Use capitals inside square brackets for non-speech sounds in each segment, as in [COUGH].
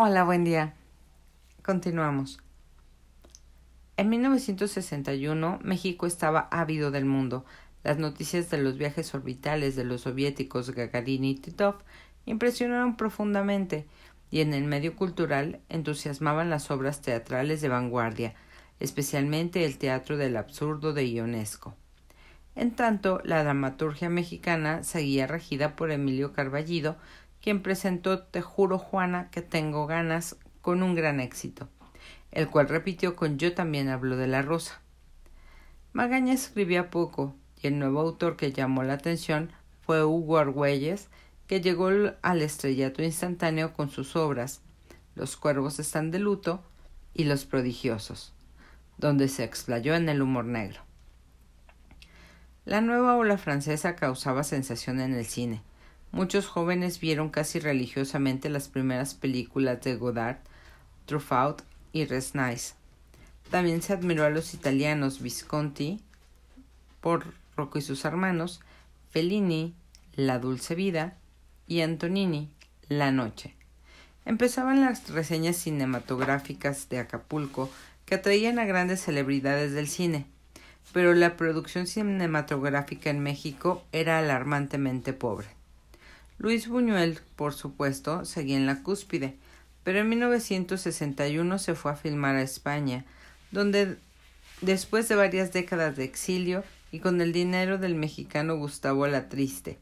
Hola, buen día. Continuamos. En 1961, México estaba ávido del mundo. Las noticias de los viajes orbitales de los soviéticos Gagarin y Titov impresionaron profundamente y en el medio cultural entusiasmaban las obras teatrales de vanguardia, especialmente el teatro del absurdo de Ionesco. En tanto, la dramaturgia mexicana seguía regida por Emilio Carballido, quien presentó Te juro, Juana, que tengo ganas con un gran éxito, el cual repitió con Yo también hablo de la rosa. Magaña escribía poco, y el nuevo autor que llamó la atención fue Hugo Argüelles, que llegó al estrellato instantáneo con sus obras Los cuervos están de luto y Los prodigiosos, donde se explayó en el humor negro. La nueva ola francesa causaba sensación en el cine, Muchos jóvenes vieron casi religiosamente las primeras películas de Godard, Truffaut y Resnais. También se admiró a los italianos Visconti, por Rocco y sus hermanos, Fellini, La dulce vida y Antonini, La noche. Empezaban las reseñas cinematográficas de Acapulco que atraían a grandes celebridades del cine, pero la producción cinematográfica en México era alarmantemente pobre. Luis Buñuel, por supuesto, seguía en la cúspide, pero en 1961 se fue a filmar a España, donde después de varias décadas de exilio y con el dinero del mexicano Gustavo Latriste,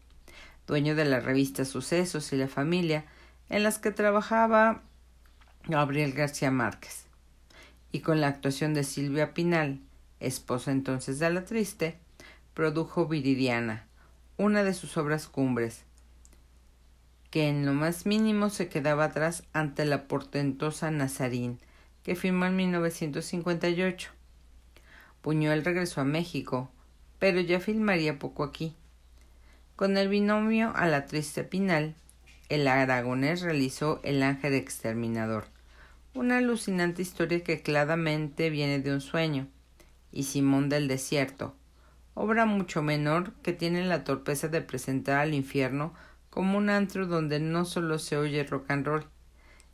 dueño de la revista Sucesos y la Familia, en las que trabajaba Gabriel García Márquez, y con la actuación de Silvia Pinal, esposa entonces de Latriste, produjo Viridiana, una de sus obras cumbres, que en lo más mínimo se quedaba atrás ante la portentosa Nazarín, que firmó en 1958. Buñuel regresó a México, pero ya filmaría poco aquí. Con el binomio a la triste Pinal, el aragonés realizó El ángel exterminador, una alucinante historia que claramente viene de un sueño, y Simón del desierto, obra mucho menor que tiene la torpeza de presentar al infierno como un antro donde no solo se oye rock and roll,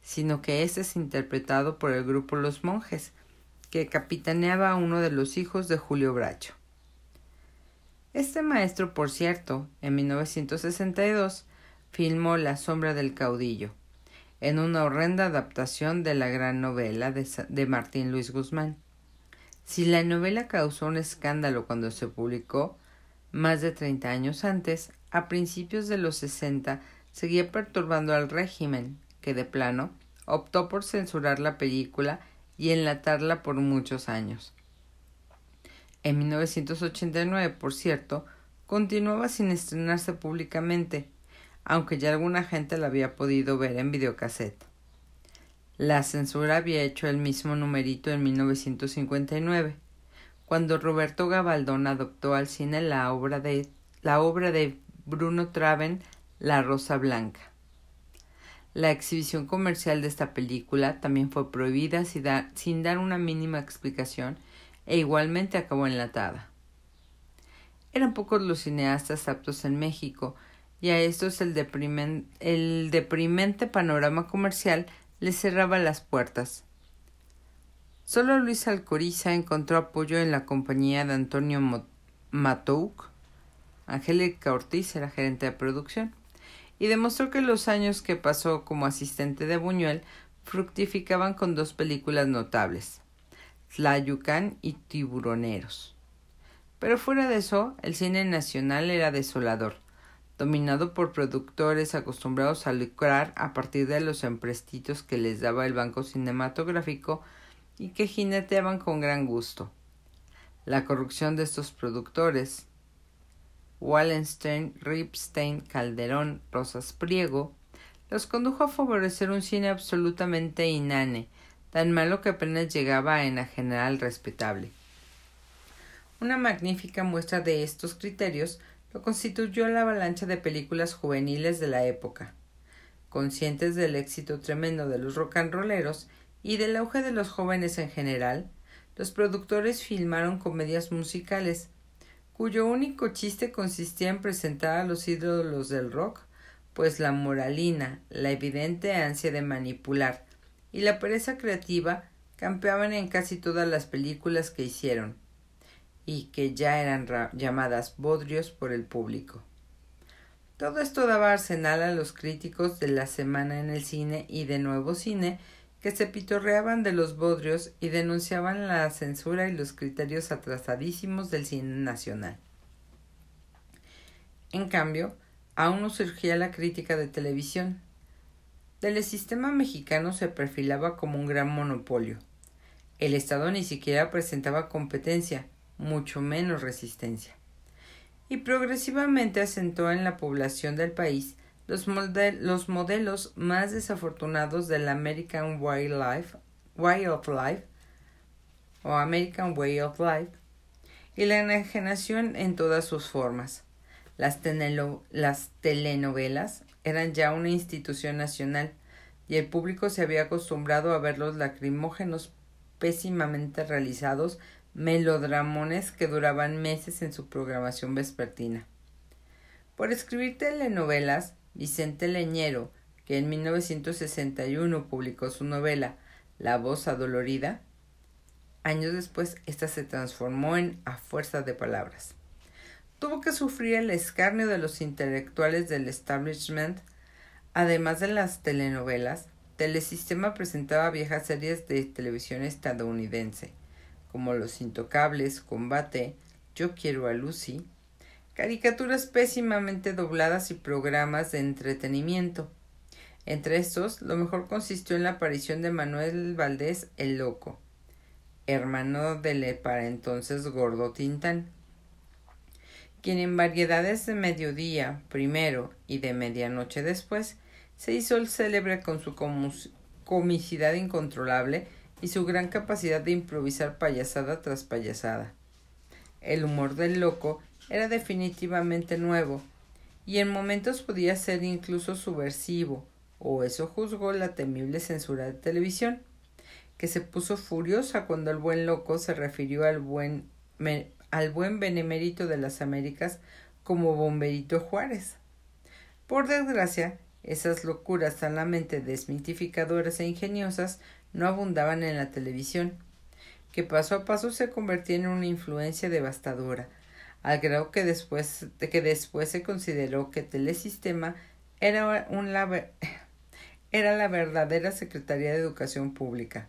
sino que este es interpretado por el grupo Los Monjes, que capitaneaba a uno de los hijos de Julio Bracho. Este maestro, por cierto, en 1962 filmó La sombra del caudillo, en una horrenda adaptación de la gran novela de, de Martín Luis Guzmán. Si la novela causó un escándalo cuando se publicó, más de treinta años antes, a principios de los sesenta seguía perturbando al régimen, que de plano optó por censurar la película y enlatarla por muchos años. En 1989, por cierto, continuaba sin estrenarse públicamente, aunque ya alguna gente la había podido ver en videocassette. La censura había hecho el mismo numerito en 1959, cuando Roberto Gabaldón adoptó al cine la obra de, la obra de Bruno Traven La Rosa Blanca. La exhibición comercial de esta película también fue prohibida sin dar una mínima explicación e igualmente acabó enlatada. Eran pocos los cineastas aptos en México y a estos el, el deprimente panorama comercial les cerraba las puertas. Solo Luis Alcoriza encontró apoyo en la compañía de Antonio Matouk Angélica Ortiz era gerente de producción, y demostró que los años que pasó como asistente de Buñuel fructificaban con dos películas notables, Tlayucan y Tiburoneros. Pero fuera de eso, el cine nacional era desolador, dominado por productores acostumbrados a lucrar a partir de los emprestitos que les daba el banco cinematográfico y que jineteaban con gran gusto. La corrupción de estos productores, Wallenstein, Ripstein, Calderón, Rosas Priego, los condujo a favorecer un cine absolutamente inane, tan malo que apenas llegaba a enajenar al respetable. Una magnífica muestra de estos criterios lo constituyó la avalancha de películas juveniles de la época. Conscientes del éxito tremendo de los rolleros y del auge de los jóvenes en general, los productores filmaron comedias musicales, cuyo único chiste consistía en presentar a los ídolos del rock, pues la moralina, la evidente ansia de manipular, y la pereza creativa campeaban en casi todas las películas que hicieron y que ya eran llamadas bodrios por el público. Todo esto daba arsenal a los críticos de la semana en el cine y de nuevo cine que se pitorreaban de los bodrios y denunciaban la censura y los criterios atrasadísimos del cine nacional. En cambio, aún no surgía la crítica de televisión. El sistema mexicano se perfilaba como un gran monopolio. El Estado ni siquiera presentaba competencia, mucho menos resistencia. Y progresivamente asentó en la población del país los, los modelos más desafortunados del American Wildlife, Way o American Way y la enajenación en todas sus formas. Las, las telenovelas eran ya una institución nacional y el público se había acostumbrado a ver los lacrimógenos pésimamente realizados melodramones que duraban meses en su programación vespertina. Por escribir telenovelas, Vicente Leñero, que en 1961 publicó su novela La voz adolorida, años después ésta se transformó en A fuerza de palabras. Tuvo que sufrir el escarnio de los intelectuales del establishment. Además de las telenovelas, Telesistema presentaba viejas series de televisión estadounidense, como Los Intocables, Combate, Yo quiero a Lucy, caricaturas pésimamente dobladas y programas de entretenimiento. Entre estos, lo mejor consistió en la aparición de Manuel Valdés el Loco, hermano del para entonces gordo Tintán, quien en variedades de mediodía primero y de medianoche después se hizo el célebre con su comicidad incontrolable y su gran capacidad de improvisar payasada tras payasada. El humor del loco era definitivamente nuevo, y en momentos podía ser incluso subversivo, o eso juzgó la temible censura de televisión, que se puso furiosa cuando el buen loco se refirió al buen, al buen benemérito de las Américas como Bomberito Juárez. Por desgracia, esas locuras sanamente desmitificadoras e ingeniosas no abundaban en la televisión, que paso a paso se convertía en una influencia devastadora, al grado que después, de que después se consideró que Telesistema era, un, [LAUGHS] era la verdadera Secretaría de Educación Pública,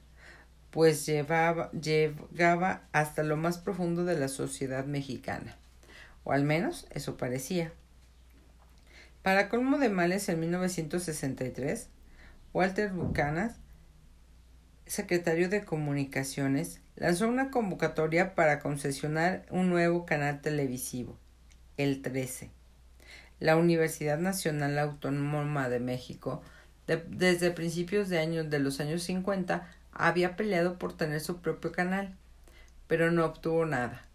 pues llevaba, llegaba hasta lo más profundo de la sociedad mexicana, o al menos eso parecía. Para colmo de males, en 1963, Walter Buchanan secretario de Comunicaciones, lanzó una convocatoria para concesionar un nuevo canal televisivo, el 13. La Universidad Nacional Autónoma de México, desde principios de, años, de los años 50, había peleado por tener su propio canal, pero no obtuvo nada.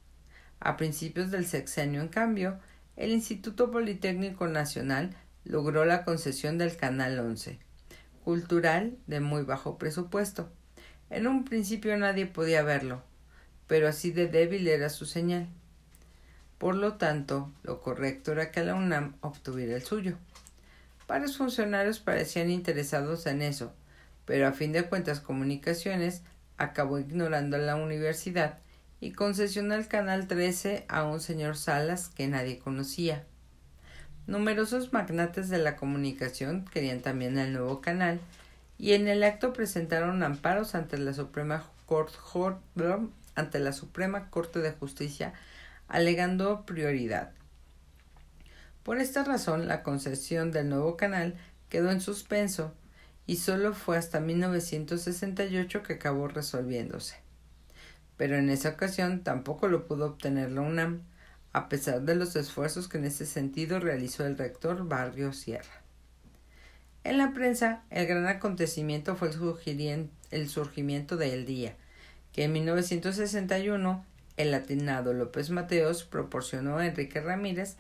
A principios del sexenio, en cambio, el Instituto Politécnico Nacional logró la concesión del Canal 11, cultural de muy bajo presupuesto. En un principio nadie podía verlo, pero así de débil era su señal. Por lo tanto, lo correcto era que la UNAM obtuviera el suyo. Varios funcionarios parecían interesados en eso, pero a fin de cuentas comunicaciones acabó ignorando la universidad y concesionó el canal 13 a un señor Salas que nadie conocía. Numerosos magnates de la comunicación querían también el nuevo canal y en el acto presentaron amparos ante la Suprema Corte, ante la Suprema Corte de Justicia alegando prioridad. Por esta razón, la concesión del nuevo canal quedó en suspenso y solo fue hasta 1968 que acabó resolviéndose. Pero en esa ocasión tampoco lo pudo obtener la UNAM, a pesar de los esfuerzos que en ese sentido realizó el rector Barrio Sierra. En la prensa, el gran acontecimiento fue el, surgimiento de El Día, que en 1961 el latinado López Mateos proporcionó a Enrique Ramírez,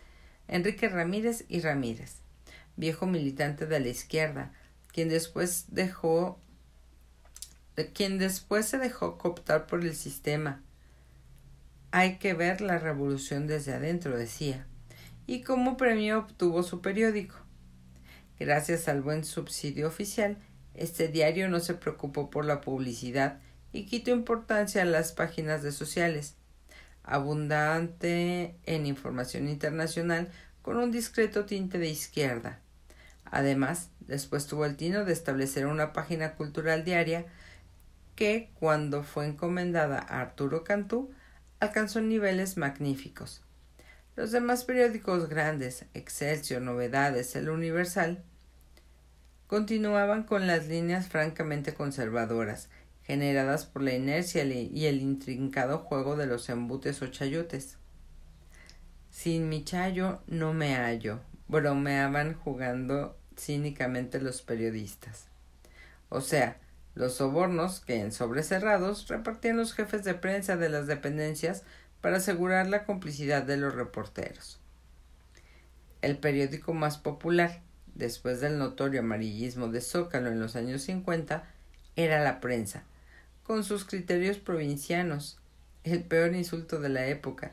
Enrique Ramírez y Ramírez, viejo militante de la izquierda, quien después dejó quien después se dejó cooptar por el sistema. Hay que ver la revolución desde adentro, decía, y como premio obtuvo su periódico. Gracias al buen subsidio oficial, Este diario no se preocupó por la publicidad y quitó importancia a las páginas de sociales, abundante en información internacional con un discreto tinte de izquierda. Además, después tuvo el tino de establecer una página cultural diaria que, cuando fue encomendada a Arturo Cantú, alcanzó niveles magníficos. Los demás periódicos grandes, Excelsior, Novedades, El Universal, continuaban con las líneas francamente conservadoras, generadas por la inercia y el intrincado juego de los embutes o chayutes. Sin mi chayo no me hallo, bromeaban jugando cínicamente los periodistas. O sea, los sobornos que en sobrecerrados repartían los jefes de prensa de las dependencias para asegurar la complicidad de los reporteros. El periódico más popular, después del notorio amarillismo de Zócalo en los años 50, era la prensa, con sus criterios provincianos, el peor insulto de la época,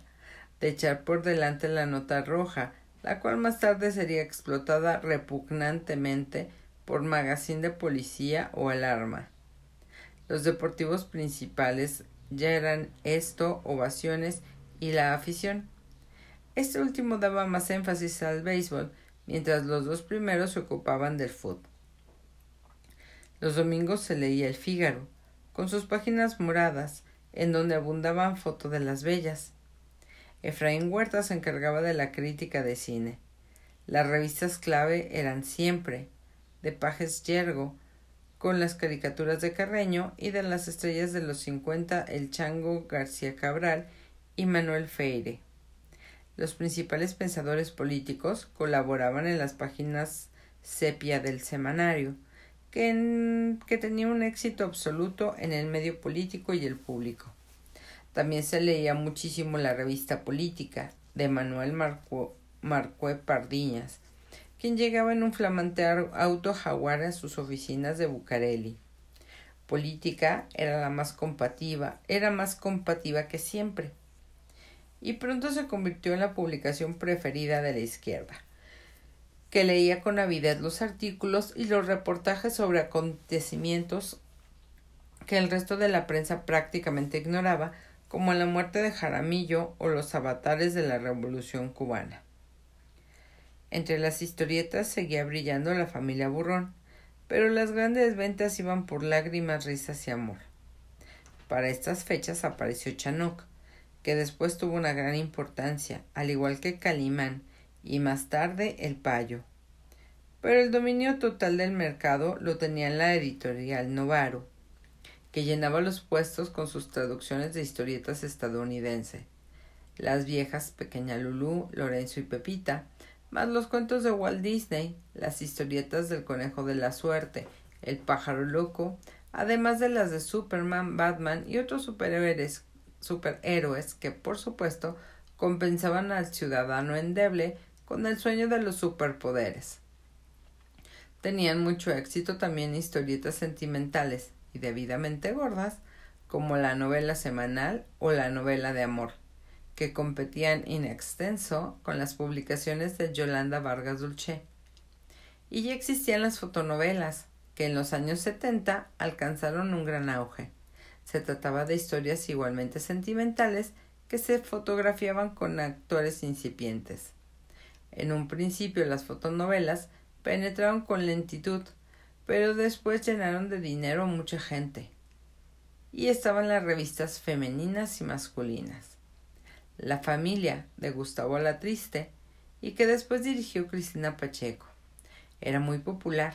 de echar por delante la nota roja, la cual más tarde sería explotada repugnantemente por magazine de policía o alarma. Los deportivos principales ya eran esto, ovaciones y la afición. Este último daba más énfasis al béisbol, mientras los dos primeros se ocupaban del fútbol. Los domingos se leía El Fígaro, con sus páginas moradas, en donde abundaban fotos de las bellas. Efraín Huerta se encargaba de la crítica de cine. Las revistas clave eran siempre de Pajes Yergo, con las caricaturas de Carreño y de las estrellas de los cincuenta El Chango García Cabral y Manuel Feire. Los principales pensadores políticos colaboraban en las páginas sepia del semanario, que, que tenía un éxito absoluto en el medio político y el público. También se leía muchísimo la revista Política de Manuel Marcué Pardiñas, quien llegaba en un flamante auto jaguar a sus oficinas de Bucareli. Política era la más compativa, era más compativa que siempre. Y pronto se convirtió en la publicación preferida de la izquierda, que leía con avidez los artículos y los reportajes sobre acontecimientos que el resto de la prensa prácticamente ignoraba como la muerte de Jaramillo o los avatares de la Revolución cubana. Entre las historietas seguía brillando la familia Burrón, pero las grandes ventas iban por lágrimas, risas y amor. Para estas fechas apareció Chanoc, que después tuvo una gran importancia, al igual que Calimán y más tarde El Payo. Pero el dominio total del mercado lo tenía en la editorial Novaro, que llenaba los puestos con sus traducciones de historietas estadounidenses. Las viejas Pequeña Lulú, Lorenzo y Pepita, más los cuentos de Walt Disney, las historietas del conejo de la suerte, el pájaro loco, además de las de Superman, Batman y otros superhéroes, superhéroes que, por supuesto, compensaban al ciudadano endeble con el sueño de los superpoderes. Tenían mucho éxito también historietas sentimentales, y debidamente gordas, como la novela semanal o la novela de amor, que competían in extenso con las publicaciones de Yolanda Vargas Dulce. Y ya existían las fotonovelas, que en los años 70 alcanzaron un gran auge. Se trataba de historias igualmente sentimentales que se fotografiaban con actores incipientes. En un principio las fotonovelas penetraron con lentitud, pero después llenaron de dinero a mucha gente. Y estaban las revistas femeninas y masculinas. La familia de Gustavo La Triste y que después dirigió Cristina Pacheco. Era muy popular,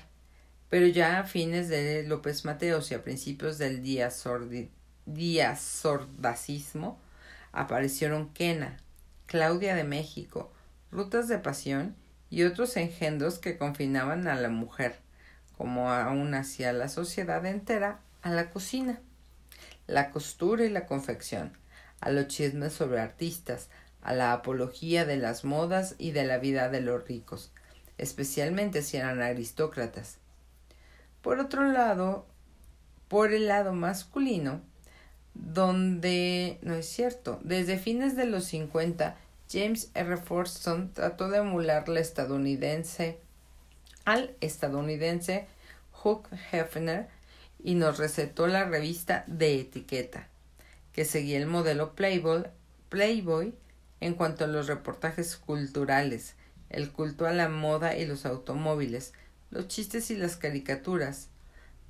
pero ya a fines de López Mateos y a principios del día, sordacismo aparecieron Quena, Claudia de México, Rutas de Pasión y otros engendros que confinaban a la mujer como aún hacia la sociedad entera, a la cocina, la costura y la confección, a los chismes sobre artistas, a la apología de las modas y de la vida de los ricos, especialmente si eran aristócratas. Por otro lado, por el lado masculino, donde no es cierto, desde fines de los 50, James R. Forston trató de emular la estadounidense al estadounidense Hugh Hefner y nos recetó la revista de etiqueta, que seguía el modelo Playboy, Playboy en cuanto a los reportajes culturales, el culto a la moda y los automóviles, los chistes y las caricaturas,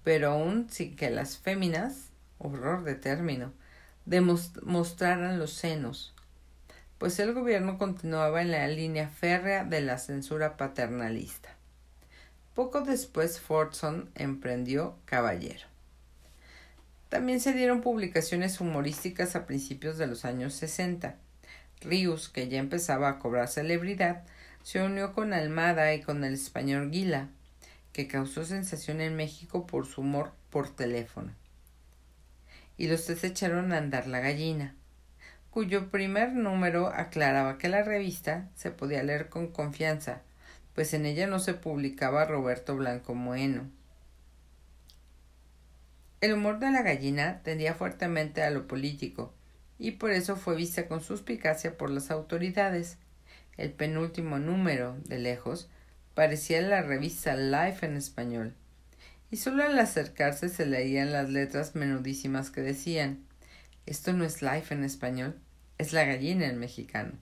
pero aún sin que las féminas, horror de término, demostraran los senos, pues el gobierno continuaba en la línea férrea de la censura paternalista. Poco después Fordson emprendió Caballero. También se dieron publicaciones humorísticas a principios de los años 60. Rius, que ya empezaba a cobrar celebridad, se unió con Almada y con el español Guila, que causó sensación en México por su humor por teléfono. Y los tres echaron a andar la gallina, cuyo primer número aclaraba que la revista se podía leer con confianza, pues en ella no se publicaba Roberto Blanco Moeno. El humor de la gallina tendía fuertemente a lo político, y por eso fue vista con suspicacia por las autoridades. El penúltimo número, de lejos, parecía la revista Life en español, y solo al acercarse se leían las letras menudísimas que decían esto no es Life en español, es la gallina en mexicano.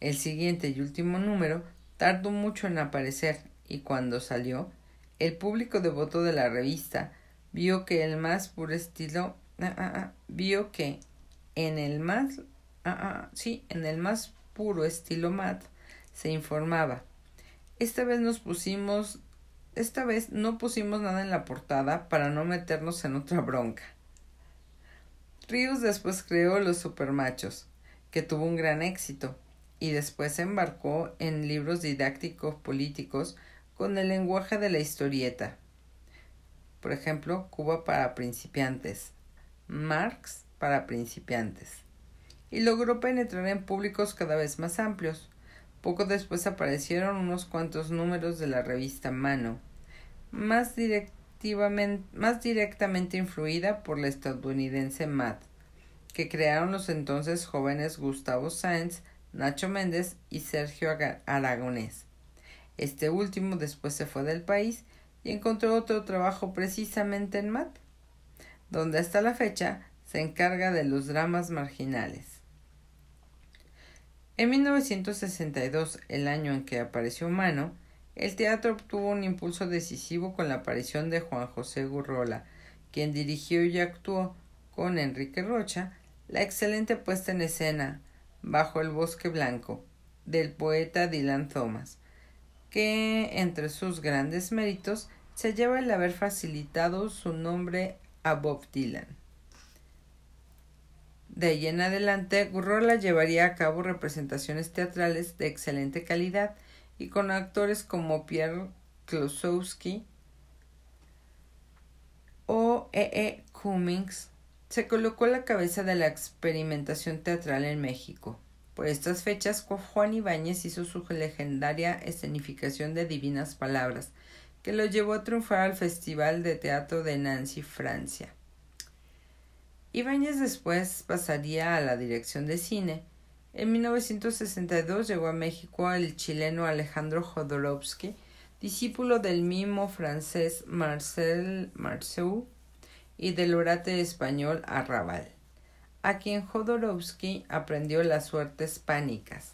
El siguiente y último número tardó mucho en aparecer y cuando salió, el público devoto de la revista vio que el más puro estilo ah, ah, ah, vio que en el más sí, en el más puro estilo mat se informaba. Esta vez nos pusimos esta vez no pusimos nada en la portada para no meternos en otra bronca. Rius después creó Los Supermachos, que tuvo un gran éxito, y después se embarcó en libros didácticos políticos con el lenguaje de la historieta. Por ejemplo, Cuba para principiantes, Marx para principiantes. Y logró penetrar en públicos cada vez más amplios. Poco después aparecieron unos cuantos números de la revista Mano, más direct más directamente influida por la estadounidense Mad, que crearon los entonces jóvenes Gustavo Sáenz, Nacho Méndez y Sergio Aragonés. Este último después se fue del país y encontró otro trabajo precisamente en Mad, donde hasta la fecha se encarga de los dramas marginales. En 1962, el año en que apareció Mano, el teatro obtuvo un impulso decisivo con la aparición de Juan José Gurrola, quien dirigió y actuó con Enrique Rocha la excelente puesta en escena Bajo el bosque blanco del poeta Dylan Thomas, que entre sus grandes méritos se lleva el haber facilitado su nombre a Bob Dylan. De ahí en adelante, Gurrola llevaría a cabo representaciones teatrales de excelente calidad y con actores como Pierre Klosowski o E. E. Cummings, se colocó a la cabeza de la experimentación teatral en México. Por estas fechas, Juan Ibáñez hizo su legendaria escenificación de Divinas Palabras, que lo llevó a triunfar al Festival de Teatro de Nancy, Francia. Ibáñez después pasaría a la dirección de cine, en 1962 llegó a México el chileno Alejandro Jodorowsky, discípulo del mimo francés Marcel Marceau y del orate español Arrabal, a quien Jodorowsky aprendió las suertes pánicas.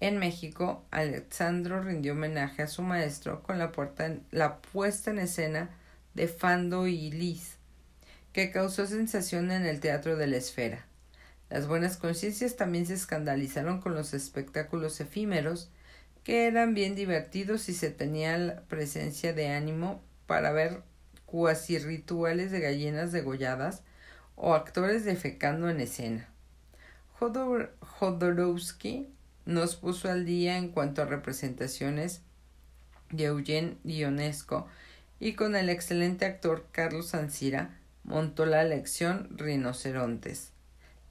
En México, Alexandro rindió homenaje a su maestro con la, puesta en escena de Fando y Lis, que causó sensación en el Teatro de la Esfera. Las buenas conciencias también se escandalizaron con los espectáculos efímeros, que eran bien divertidos y se tenía la presencia de ánimo para ver cuasi rituales de gallinas degolladas o actores defecando en escena. Jodorowsky nos puso al día en cuanto a representaciones de Eugene Ionesco y con el excelente actor Carlos Ancira montó la lección Rinocerontes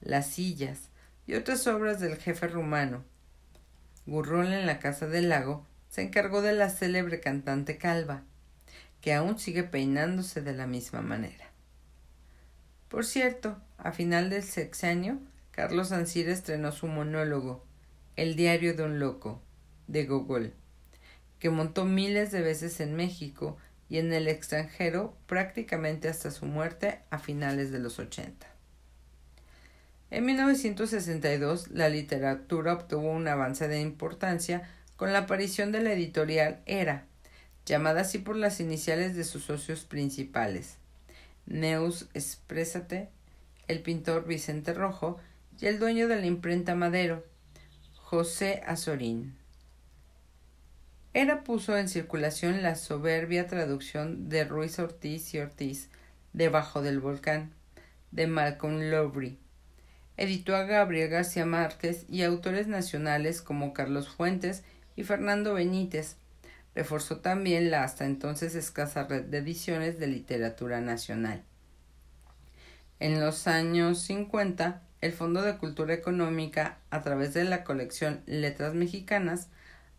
las sillas y otras obras del jefe rumano. Gurrón en la Casa del Lago se encargó de la célebre cantante calva, que aún sigue peinándose de la misma manera. Por cierto, a final del sexenio, Carlos Ancira estrenó su monólogo, El diario de un loco, de Gogol, que montó miles de veces en México y en el extranjero prácticamente hasta su muerte a finales de los 80. En 1962 la literatura obtuvo un avance de importancia con la aparición de la editorial Era, llamada así por las iniciales de sus socios principales, Neus Exprésate, el pintor Vicente Rojo y el dueño de la imprenta Madero, José Azorín. Era puso en circulación la soberbia traducción de Ruiz Ortiz y Ortiz, Debajo del volcán, de Malcolm Lowry. Editó a Gabriel García Márquez y autores nacionales como Carlos Fuentes y Fernando Benítez. Reforzó también la hasta entonces escasa red de ediciones de literatura nacional. En los años 50, el Fondo de Cultura Económica, a través de la colección Letras Mexicanas,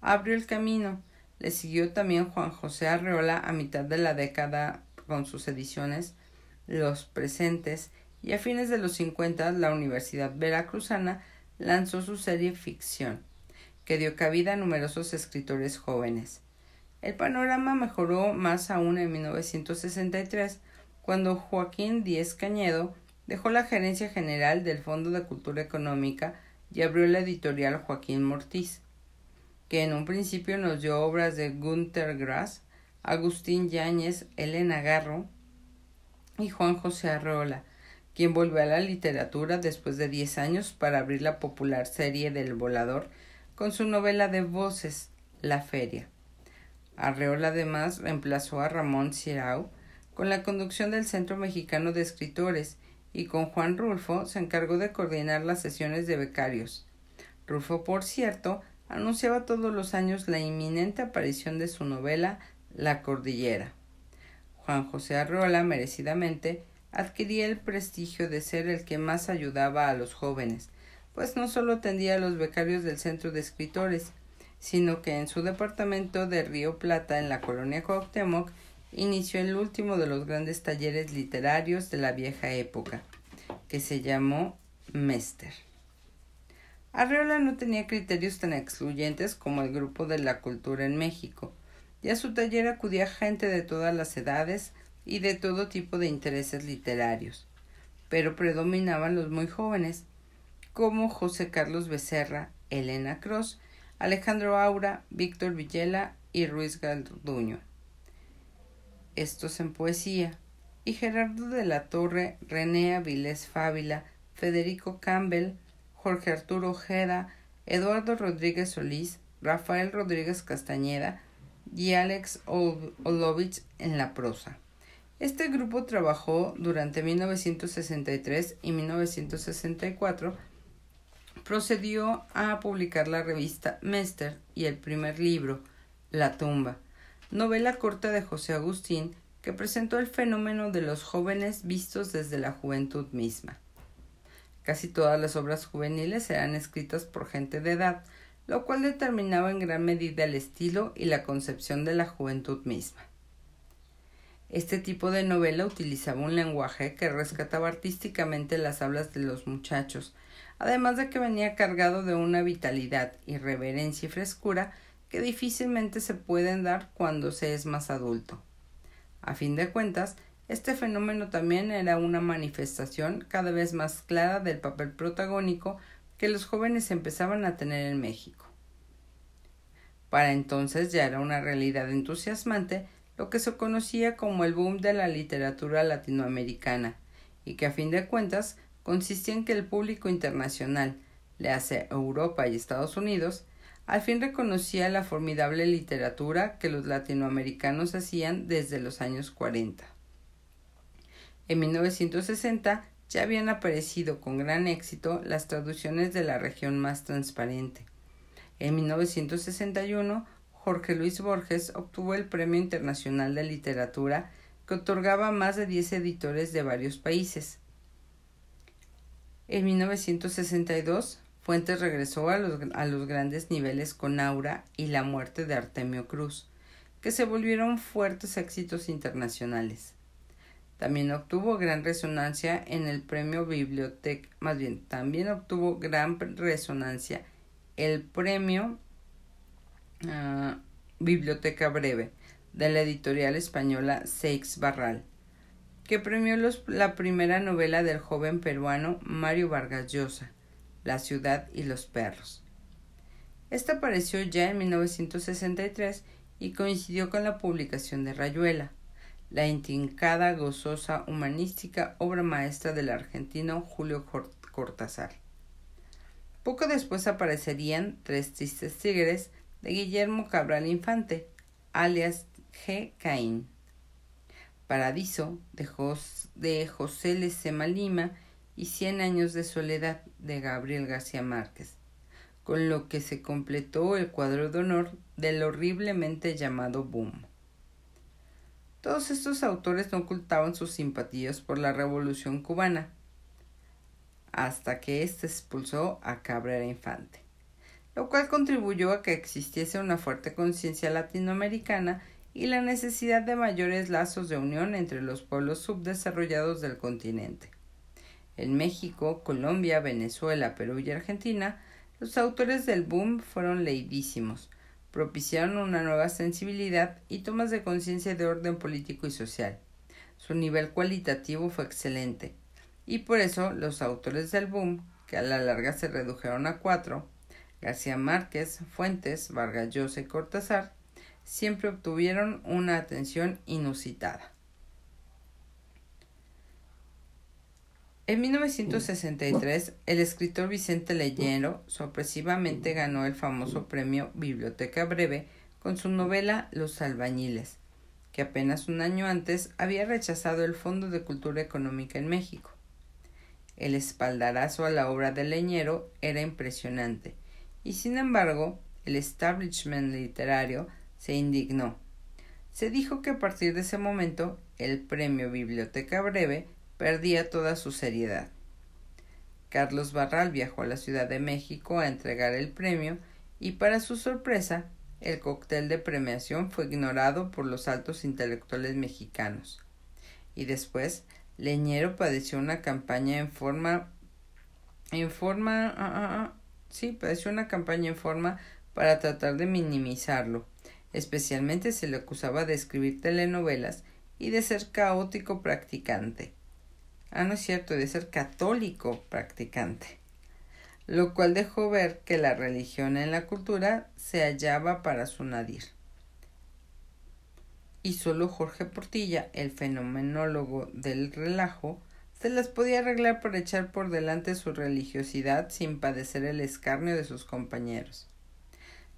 abrió el camino. Le siguió también Juan José Arreola a mitad de la década con sus ediciones Los Presentes y a fines de los 50 la Universidad Veracruzana lanzó su serie Ficción, que dio cabida a numerosos escritores jóvenes. El panorama mejoró más aún en 1963, cuando Joaquín Díez Cañedo dejó la gerencia general del Fondo de Cultura Económica y abrió la editorial Joaquín Mortiz que en un principio nos dio obras de Gunther Grass, Agustín Yáñez, Elena Garro y Juan José Arreola, quien volvió a la literatura después de diez años para abrir la popular serie del volador con su novela de voces, La Feria. Arreola además reemplazó a Ramón Cirau con la conducción del Centro Mexicano de Escritores y con Juan Rulfo se encargó de coordinar las sesiones de becarios. Rulfo, por cierto, anunciaba todos los años la inminente aparición de su novela La Cordillera. Juan José Arreola, merecidamente, adquiría el prestigio de ser el que más ayudaba a los jóvenes, pues no solo atendía a los becarios del Centro de Escritores, sino que en su departamento de Río Plata, en la colonia Cuauhtémoc, inició el último de los grandes talleres literarios de la vieja época, que se llamó Mester. Arreola no tenía criterios tan excluyentes como el grupo de la cultura en México, y a su taller acudía gente de todas las edades y de todo tipo de intereses literarios, pero predominaban los muy jóvenes, como José Carlos Becerra, Elena Cross, Alejandro Aura, Víctor Villela y Ruiz Galduño. Estos en poesía, y Gerardo de la Torre, René Avilés Fávila, Federico Campbell, Jorge Arturo Ojeda, Eduardo Rodríguez Solís, Rafael Rodríguez Castañeda y Alex Olovich en la prosa. Este grupo trabajó durante 1963 y 1964. Procedió a publicar la revista Mester y el primer libro, La tumba, novela corta de José Agustín que presentó el fenómeno de los jóvenes vistos desde la juventud misma. Casi todas las obras juveniles eran escritas por gente de edad, lo cual determinaba en gran medida el estilo y la concepción de la juventud misma. Este tipo de novela utilizaba un lenguaje que rescataba artísticamente las hablas de los muchachos, además de que venía cargado de una vitalidad, irreverencia y frescura que difícilmente se pueden dar cuando se es más adulto. A fin de cuentas, este fenómeno también era una manifestación cada vez más clara del papel protagónico que los jóvenes empezaban a tener en México. Para entonces ya era una realidad entusiasmante lo que se conocía como el boom de la literatura latinoamericana, y que a fin de cuentas consistía en que el público internacional, le hace Europa y Estados Unidos, al fin reconocía la formidable literatura que los latinoamericanos hacían desde los años 40. En 1960 ya habían aparecido con gran éxito las traducciones de la región más transparente. En 1961, Jorge Luis Borges obtuvo el Premio Internacional de Literatura que otorgaba más de 10 editores de varios países. En 1962, Fuentes regresó a los, a los grandes niveles con Aura y la muerte de Artemio Cruz, que se volvieron fuertes éxitos internacionales. También obtuvo gran resonancia en el premio Biblioteca, más bien, también obtuvo gran resonancia el premio uh, Biblioteca Breve, de la editorial española Seix Barral, que premió la primera novela del joven peruano Mario Vargas Llosa, La ciudad y los perros. Esta apareció ya en 1963 y coincidió con la publicación de Rayuela, la intrincada, gozosa, humanística obra maestra del argentino Julio Cortázar. Poco después aparecerían Tres tristes tigres de Guillermo Cabral Infante, alias G. Caín. Paradiso de, de José Lecema Lima y Cien años de soledad de Gabriel García Márquez, con lo que se completó el cuadro de honor del horriblemente llamado boom. Todos estos autores no ocultaban sus simpatías por la revolución cubana, hasta que éste expulsó a Cabrera Infante, lo cual contribuyó a que existiese una fuerte conciencia latinoamericana y la necesidad de mayores lazos de unión entre los pueblos subdesarrollados del continente. En México, Colombia, Venezuela, Perú y Argentina, los autores del boom fueron leidísimos, propiciaron una nueva sensibilidad y tomas de conciencia de orden político y social. Su nivel cualitativo fue excelente, y por eso los autores del boom, que a la larga se redujeron a cuatro, García Márquez, Fuentes, Vargas Llosa y Cortázar, siempre obtuvieron una atención inusitada. En 1963, el escritor Vicente Leyero sorpresivamente ganó el famoso premio Biblioteca Breve con su novela Los albañiles, que apenas un año antes había rechazado el Fondo de Cultura Económica en México. El espaldarazo a la obra de Leñero era impresionante, y sin embargo, el establishment literario se indignó. Se dijo que a partir de ese momento el premio Biblioteca Breve perdía toda su seriedad. Carlos Barral viajó a la Ciudad de México a entregar el premio y para su sorpresa el cóctel de premiación fue ignorado por los altos intelectuales mexicanos. Y después Leñero padeció una campaña en forma en forma ah, ah, ah, sí, padeció una campaña en forma para tratar de minimizarlo. Especialmente se le acusaba de escribir telenovelas y de ser caótico practicante. Ah, no es cierto, de ser católico practicante. Lo cual dejó ver que la religión en la cultura se hallaba para su nadir. Y solo Jorge Portilla, el fenomenólogo del relajo, se las podía arreglar por echar por delante su religiosidad sin padecer el escarnio de sus compañeros.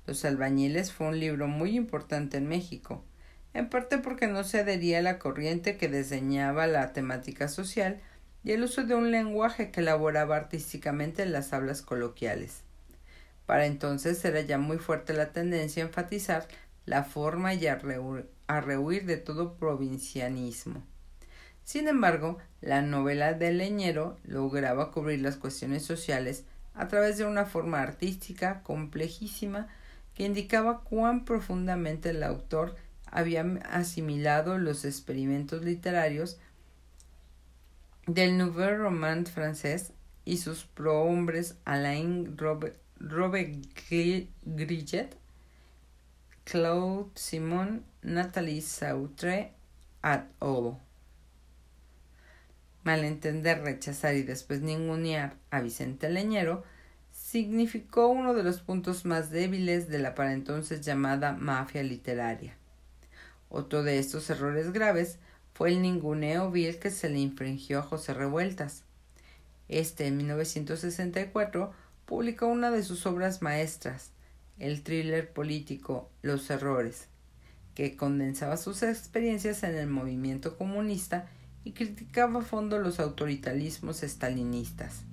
Los albañiles fue un libro muy importante en México, en parte porque no se adhería a la corriente que diseñaba la temática social y el uso de un lenguaje que elaboraba artísticamente en las hablas coloquiales. Para entonces era ya muy fuerte la tendencia a enfatizar la forma y a, rehuir de todo provincianismo. Sin embargo, la novela del leñero lograba cubrir las cuestiones sociales a través de una forma artística complejísima que indicaba cuán profundamente el autor había asimilado los experimentos literarios del Nouveau Roman francés y sus prohombres Alain Robert, Grillet, Claude Simon, Nathalie Sautre, at al. Malentender, rechazar y después ningunear a Vicente Leñero significó uno de los puntos más débiles de la para entonces llamada mafia literaria. Otro de estos errores graves fue el ninguneo vil que se le infringió a José Revueltas. Este, en 1964, publicó una de sus obras maestras, el thriller político Los Errores, que condensaba sus experiencias en el movimiento comunista y criticaba a fondo los autoritarismos estalinistas.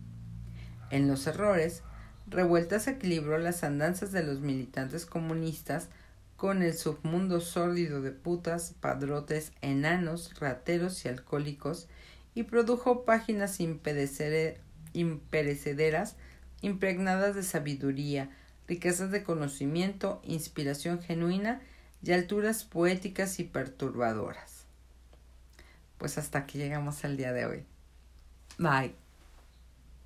En Los Errores, Revueltas equilibró las andanzas de los militantes comunistas con el submundo sórdido de putas, padrotes, enanos, rateros y alcohólicos, y produjo páginas imperecederas impregnadas de sabiduría, riquezas de conocimiento, inspiración genuina y alturas poéticas y perturbadoras. Pues hasta aquí llegamos al día de hoy. Bye.